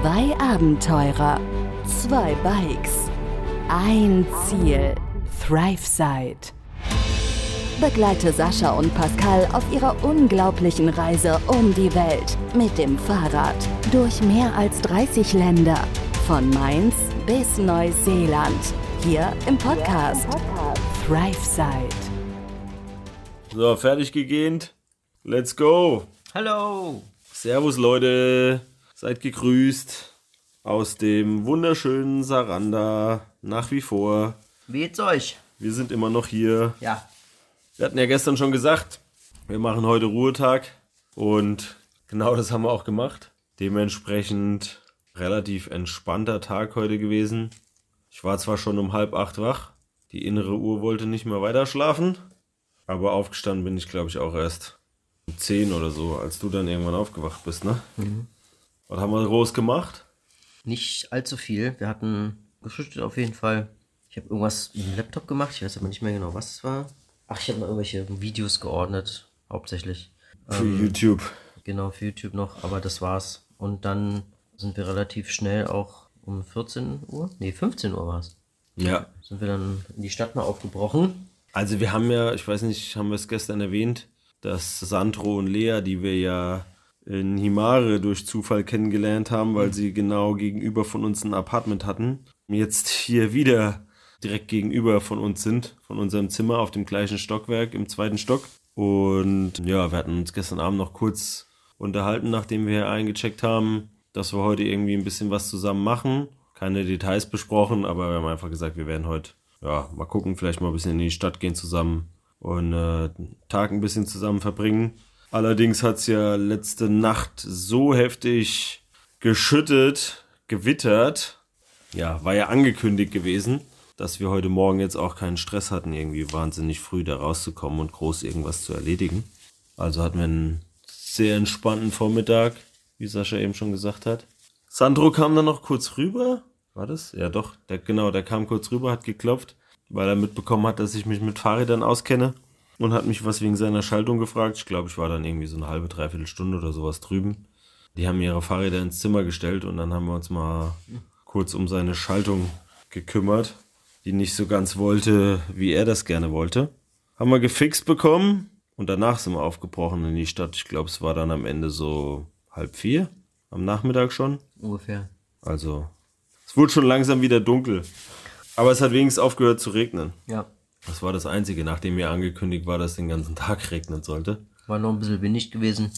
Zwei Abenteurer, zwei Bikes, ein Ziel. ThriveSide. Begleite Sascha und Pascal auf ihrer unglaublichen Reise um die Welt mit dem Fahrrad durch mehr als 30 Länder. Von Mainz bis Neuseeland. Hier im Podcast, ThriveSide. So, fertig gegähnt. Let's go. Hallo. Servus Leute. Seid gegrüßt aus dem wunderschönen Saranda. Nach wie vor. Wie geht's euch? Wir sind immer noch hier. Ja. Wir hatten ja gestern schon gesagt, wir machen heute Ruhetag. Und genau das haben wir auch gemacht. Dementsprechend relativ entspannter Tag heute gewesen. Ich war zwar schon um halb acht wach. Die innere Uhr wollte nicht mehr weiter schlafen. Aber aufgestanden bin ich, glaube ich, auch erst um zehn oder so, als du dann irgendwann aufgewacht bist, ne? Was haben wir groß gemacht? Nicht allzu viel. Wir hatten gefrühstückt auf jeden Fall. Ich habe irgendwas mit dem Laptop gemacht. Ich weiß aber nicht mehr genau, was es war. Ach, ich habe mal irgendwelche Videos geordnet. Hauptsächlich. Für YouTube. Genau, für YouTube noch. Aber das war's. Und dann sind wir relativ schnell auch um 14 Uhr. Nee, 15 Uhr war's. Ja. Sind wir dann in die Stadt mal aufgebrochen. Also wir haben ja, ich weiß nicht, haben wir es gestern erwähnt, dass Sandro und Lea, die wir ja in Himare durch Zufall kennengelernt haben, weil sie genau gegenüber von uns ein Apartment hatten, jetzt hier wieder direkt gegenüber von uns sind, von unserem Zimmer auf dem gleichen Stockwerk, im zweiten Stock. Und ja, wir hatten uns gestern Abend noch kurz unterhalten, nachdem wir hier eingecheckt haben, dass wir heute irgendwie ein bisschen was zusammen machen. Keine Details besprochen, aber wir haben einfach gesagt, wir werden heute, ja, mal gucken, vielleicht mal ein bisschen in die Stadt gehen zusammen und äh, den Tag ein bisschen zusammen verbringen. Allerdings hat es ja letzte Nacht so heftig geschüttet, gewittert. Ja, war ja angekündigt gewesen, dass wir heute Morgen jetzt auch keinen Stress hatten, irgendwie wahnsinnig früh da rauszukommen und groß irgendwas zu erledigen. Also hatten wir einen sehr entspannten Vormittag, wie Sascha eben schon gesagt hat. Sandro kam dann noch kurz rüber. War das? Ja, doch. Der, genau, der kam kurz rüber, hat geklopft, weil er mitbekommen hat, dass ich mich mit Fahrrädern auskenne und hat mich was wegen seiner Schaltung gefragt. Ich glaube, ich war dann irgendwie so eine halbe, dreiviertel Stunde oder sowas drüben. Die haben ihre Fahrräder ins Zimmer gestellt und dann haben wir uns mal kurz um seine Schaltung gekümmert, die nicht so ganz wollte, wie er das gerne wollte. Haben wir gefixt bekommen und danach sind wir aufgebrochen in die Stadt. Ich glaube, es war dann am Ende so halb vier, am Nachmittag schon. Ungefähr. Also, es wurde schon langsam wieder dunkel. Aber es hat wenigstens aufgehört zu regnen. Ja. Das war das Einzige, nachdem mir angekündigt war, dass den ganzen Tag regnen sollte. War noch ein bisschen windig gewesen.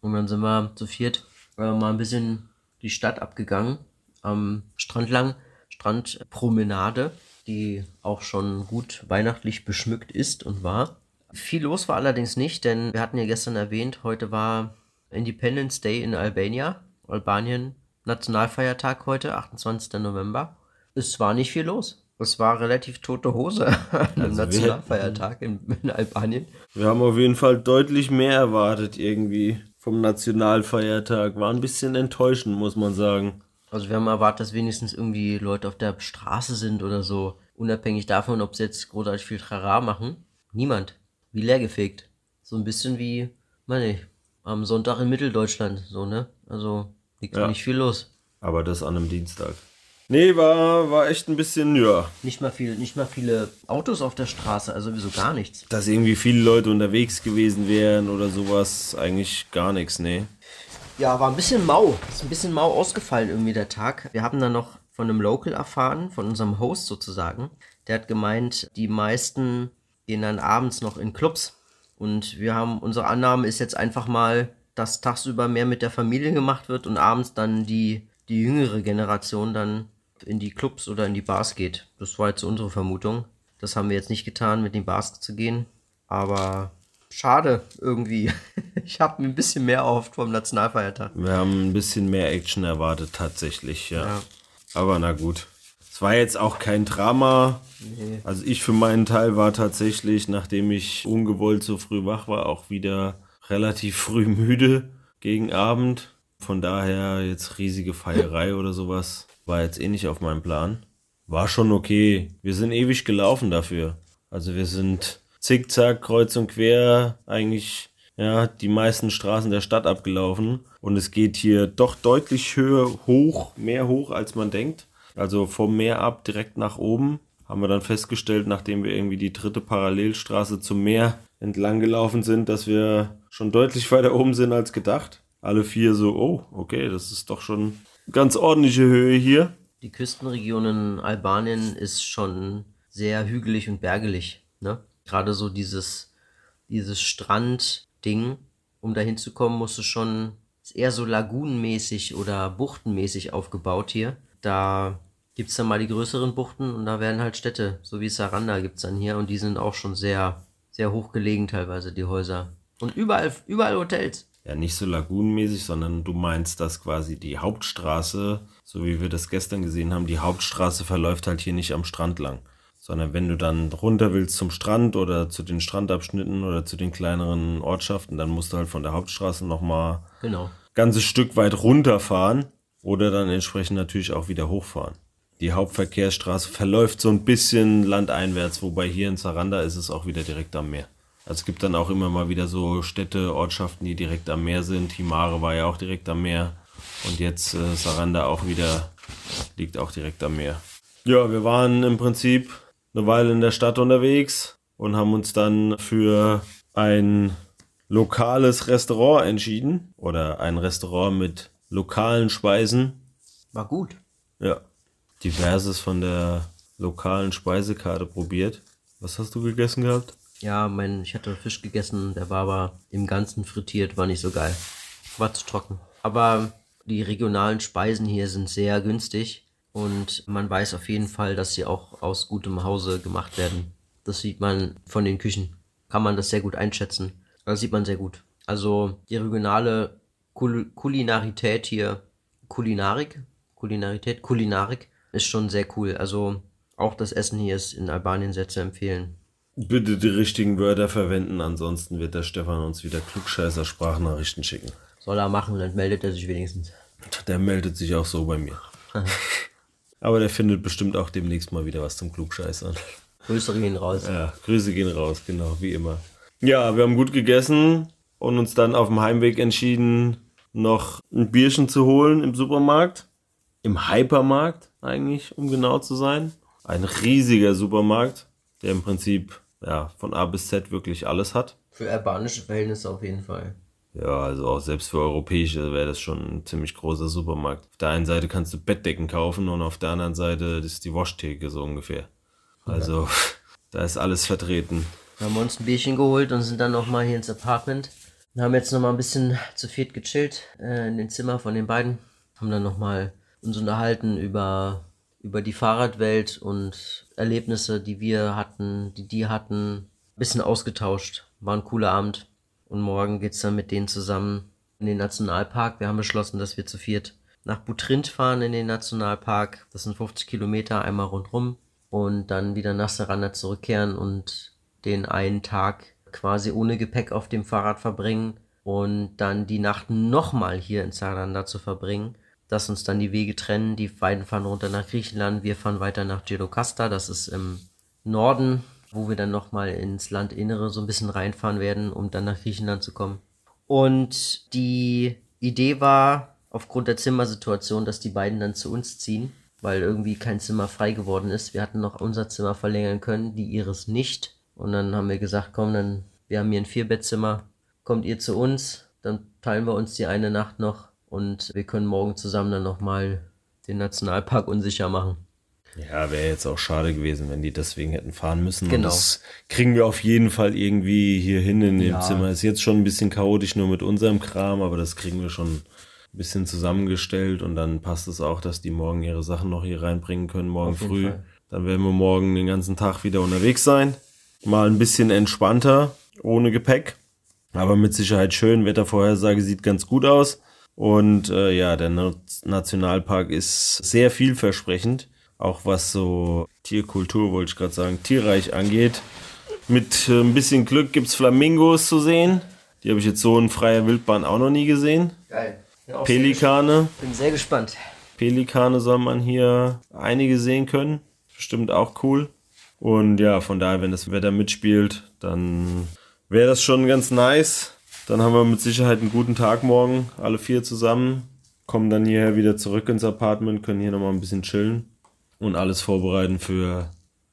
Und dann sind wir zu viert äh, mal ein bisschen die Stadt abgegangen. Am Strand lang. Strandpromenade, die auch schon gut weihnachtlich beschmückt ist und war. Viel los war allerdings nicht, denn wir hatten ja gestern erwähnt, heute war Independence Day in Albania. Albanien, Nationalfeiertag heute, 28. November. Es war nicht viel los. Es war relativ tote Hose an einem Also Nationalfeiertag in, in Albanien. Wir haben auf jeden Fall deutlich mehr erwartet irgendwie vom Nationalfeiertag. War ein bisschen enttäuschend, muss man sagen. Also wir haben erwartet, dass wenigstens irgendwie Leute auf der Straße sind oder so. Unabhängig davon, ob sie jetzt großartig viel Trara machen. Niemand. Wie leergefegt. So ein bisschen wie, meine ich, am Sonntag in Mitteldeutschland. So, ne? Also liegt Ja. nicht viel los. Aber das an einem Dienstag. Nee, war, war echt ein bisschen, ja, Nicht mal viel, nicht mal viele Autos auf der Straße, also sowieso gar nichts. dass irgendwie viele Leute unterwegs gewesen wären oder sowas. Eigentlich gar nichts, nee. Ja, war ein bisschen mau. Ist ein bisschen mau ausgefallen irgendwie der Tag. Wir haben dann noch von einem Local erfahren, von unserem Host sozusagen. Der hat gemeint, die meisten gehen dann abends noch in Clubs. Und wir haben, unsere Annahme ist jetzt einfach mal, dass tagsüber mehr mit der Familie gemacht wird und abends dann die, die jüngere Generation dann in die Clubs oder in die Bars geht. Das war jetzt unsere Vermutung. Das haben wir jetzt nicht getan, mit den Bars zu gehen. Aber schade irgendwie. Ich habe mir ein bisschen mehr erhofft vom Nationalfeiertag. Wir haben ein bisschen mehr Action erwartet, tatsächlich, ja. Ja. Aber na gut. Es war jetzt auch kein Drama. Also ich für meinen Teil war tatsächlich, nachdem ich ungewollt so früh wach war, auch wieder relativ früh müde gegen Abend. Von daher jetzt riesige Feierei oder sowas war jetzt eh nicht auf meinem Plan. War schon okay. Wir sind ewig gelaufen dafür. Also wir sind zickzack, kreuz und quer, eigentlich ja, die meisten Straßen der Stadt abgelaufen und es geht hier doch deutlich höher hoch, mehr hoch als man denkt. Also vom Meer ab direkt nach oben haben wir dann festgestellt, nachdem wir irgendwie die dritte Parallelstraße zum Meer entlang gelaufen sind, dass wir schon deutlich weiter oben sind als gedacht. Alle vier so, oh, okay, das ist doch schon ganz ordentliche Höhe hier. Die Küstenregion in Albanien ist schon sehr hügelig und bergelig. Ne? Gerade so dieses, dieses Strandding, um da hinzukommen, musst du schon, ist eher so lagunenmäßig oder buchtenmäßig aufgebaut hier. Da gibt es dann mal die größeren Buchten und da werden halt Städte, so wie Saranda gibt es dann hier und die sind auch schon sehr, sehr hoch gelegen teilweise, die Häuser. Und überall, überall Hotels. Ja, nicht so lagunenmäßig, sondern du meinst, dass quasi die Hauptstraße, so wie wir das gestern gesehen haben, die Hauptstraße verläuft halt hier nicht am Strand lang. Sondern wenn du dann runter willst zum Strand oder zu den Strandabschnitten oder zu den kleineren Ortschaften, dann musst du halt von der Hauptstraße nochmal Genau. ganzes Stück weit runterfahren oder dann entsprechend natürlich auch wieder hochfahren. Die Hauptverkehrsstraße verläuft so ein bisschen landeinwärts, wobei hier in Saranda ist es auch wieder direkt am Meer. Also es gibt dann auch immer mal wieder so Städte, Ortschaften, die direkt am Meer sind. Himare war ja auch direkt am Meer. Und jetzt äh, Saranda auch wieder, liegt auch direkt am Meer. Ja, wir waren im Prinzip eine Weile in der Stadt unterwegs und haben uns dann für ein lokales Restaurant entschieden. Oder ein Restaurant mit lokalen Speisen. War gut. Ja. Diverses von der lokalen Speisekarte probiert. Was hast du gegessen gehabt? Ja, mein, ich hatte Fisch gegessen, der war aber im Ganzen frittiert, war nicht so geil. War zu trocken. Aber die regionalen Speisen hier sind sehr günstig und man weiß auf jeden Fall, dass sie auch aus gutem Hause gemacht werden. Das sieht man von den Küchen. Kann man das sehr gut einschätzen. Das sieht man sehr gut. Also die regionale Kul Kulinarität hier, Kulinarik, Kulinarität, Kulinarik ist schon sehr cool. Also auch das Essen hier ist in Albanien sehr zu empfehlen. Bitte die richtigen Wörter verwenden, ansonsten wird der Stefan uns wieder klugscheißer Sprachnachrichten schicken. Soll er machen, dann meldet er sich wenigstens. Der meldet sich auch so bei mir. Aber der findet bestimmt auch demnächst mal wieder was zum Klugscheißern. Grüße gehen raus. Ja, Grüße gehen raus, genau, wie immer. Ja, wir haben gut gegessen und uns dann auf dem Heimweg entschieden, noch ein Bierchen zu holen im Supermarkt. Im Hypermarkt eigentlich, um genau zu sein. Ein riesiger Supermarkt, der im Prinzip ja, von A bis Z wirklich alles hat. Für albanische Verhältnisse auf jeden Fall. Ja, also auch selbst für europäische wäre das schon ein ziemlich großer Supermarkt. Auf der einen Seite kannst du Bettdecken kaufen und auf der anderen Seite ist die Waschtheke so ungefähr. Also da ist alles vertreten. Wir haben uns ein Bierchen geholt und sind dann nochmal hier ins Apartment. Wir haben jetzt nochmal ein bisschen zu viert gechillt äh, in den Zimmer von den beiden. Haben dann nochmal uns unterhalten über, über die Fahrradwelt und Erlebnisse, die wir hatten, die die hatten. Bisschen ausgetauscht. War ein cooler Abend. Und morgen geht's dann mit denen zusammen in den Nationalpark. Wir haben beschlossen, dass wir zu viert nach Butrint fahren in den Nationalpark. Das sind 50 Kilometer einmal rundrum. Und dann wieder nach Saranda zurückkehren und den einen Tag quasi ohne Gepäck auf dem Fahrrad verbringen und dann die Nacht nochmal hier in Saranda zu verbringen, dass uns dann die Wege trennen. Die beiden fahren runter nach Griechenland, wir fahren weiter nach Girokasta, das ist im Norden, wo wir dann nochmal ins Landinnere so ein bisschen reinfahren werden, um dann nach Griechenland zu kommen. Und die Idee war, aufgrund der Zimmersituation, dass die beiden dann zu uns ziehen, weil irgendwie kein Zimmer frei geworden ist. Wir hatten noch unser Zimmer verlängern können, die ihres nicht. Und dann haben wir gesagt, komm, dann, wir haben hier ein Vierbettzimmer, kommt ihr zu uns, dann teilen wir uns die eine Nacht noch und wir können morgen zusammen dann nochmal den Nationalpark unsicher machen. Ja, wäre jetzt auch schade gewesen, wenn die deswegen hätten fahren müssen. Und Genau. das kriegen wir auf jeden Fall irgendwie hier hin in dem Ja. Zimmer. Ist jetzt schon ein bisschen chaotisch nur mit unserem Kram, aber das kriegen wir schon ein bisschen zusammengestellt und dann passt es auch, dass die morgen ihre Sachen noch hier reinbringen können, morgen früh. Fall. Dann werden wir morgen den ganzen Tag wieder unterwegs sein. Mal ein bisschen entspannter, ohne Gepäck. Aber mit Sicherheit schön. Wettervorhersage sieht ganz gut aus. Und äh, ja, der Na Nationalpark ist sehr vielversprechend. Auch was so Tierkultur, wollte ich gerade sagen, tierreich angeht. Mit äh, ein bisschen Glück gibt's Flamingos zu sehen. Die habe ich jetzt so in freier Wildbahn auch noch nie gesehen. Geil. Pelikane. Bin sehr gespannt. Pelikane soll man hier einige sehen können. Bestimmt auch cool. Und ja, von daher, wenn das Wetter mitspielt, dann wäre das schon ganz nice, Dann haben wir mit Sicherheit einen guten Tag morgen, alle vier zusammen. Kommen dann hierher wieder zurück ins Apartment, können hier nochmal ein bisschen chillen und alles vorbereiten für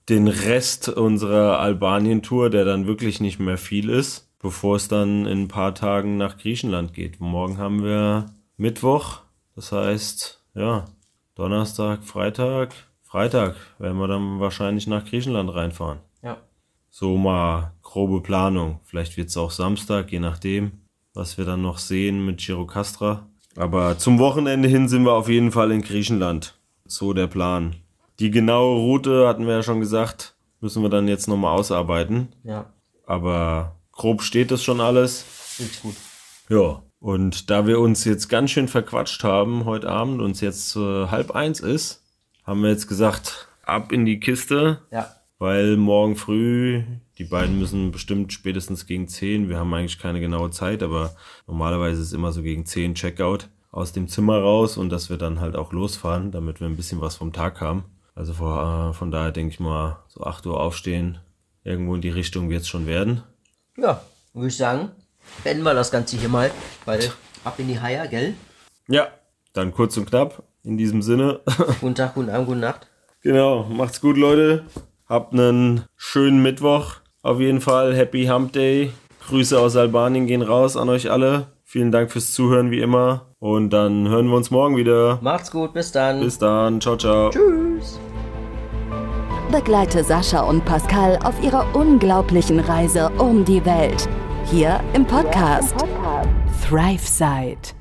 den Rest unserer Albanien-Tour, der dann wirklich nicht mehr viel ist, bevor es dann in ein paar Tagen nach Griechenland geht. Morgen haben wir Mittwoch, das heißt, ja, Donnerstag, Freitag. Freitag werden wir dann wahrscheinlich nach Griechenland reinfahren. Ja. So mal grobe Planung. Vielleicht wird es auch Samstag, je nachdem, was wir dann noch sehen mit Girocastra. Aber zum Wochenende hin sind wir auf jeden Fall in Griechenland. So der Plan. Die genaue Route, hatten wir ja schon gesagt, müssen wir dann jetzt nochmal ausarbeiten. Ja. Aber grob steht das schon alles. Richtig gut. Ja. Und da wir uns jetzt ganz schön verquatscht haben heute Abend und es jetzt äh, halb eins ist, haben wir jetzt gesagt, ab in die Kiste. Ja. Weil morgen früh, die beiden müssen bestimmt spätestens gegen 10, wir haben eigentlich keine genaue Zeit, aber normalerweise ist es immer so gegen 10 Checkout aus dem Zimmer raus und dass wir dann halt auch losfahren, damit wir ein bisschen was vom Tag haben. Also vor, äh, von daher denke ich mal, so 8 Uhr aufstehen, irgendwo in die Richtung wird es schon werden. Ja, würde ich sagen, beenden wir das Ganze hier mal, weil ab in die Haie, gell? Ja, dann kurz und knapp, in diesem Sinne. Guten Tag, guten Abend, gute Nacht. Genau, macht's gut, Leute. Habt einen schönen Mittwoch. Auf jeden Fall. Happy Hump Day. Grüße aus Albanien gehen raus an euch alle. Vielen Dank fürs Zuhören wie immer. Und dann hören wir uns morgen wieder. Macht's gut, bis dann. Bis dann. Ciao, ciao. Tschüss. Begleite Sascha und Pascal auf ihrer unglaublichen Reise um die Welt. Hier im Podcast, Thrive Side.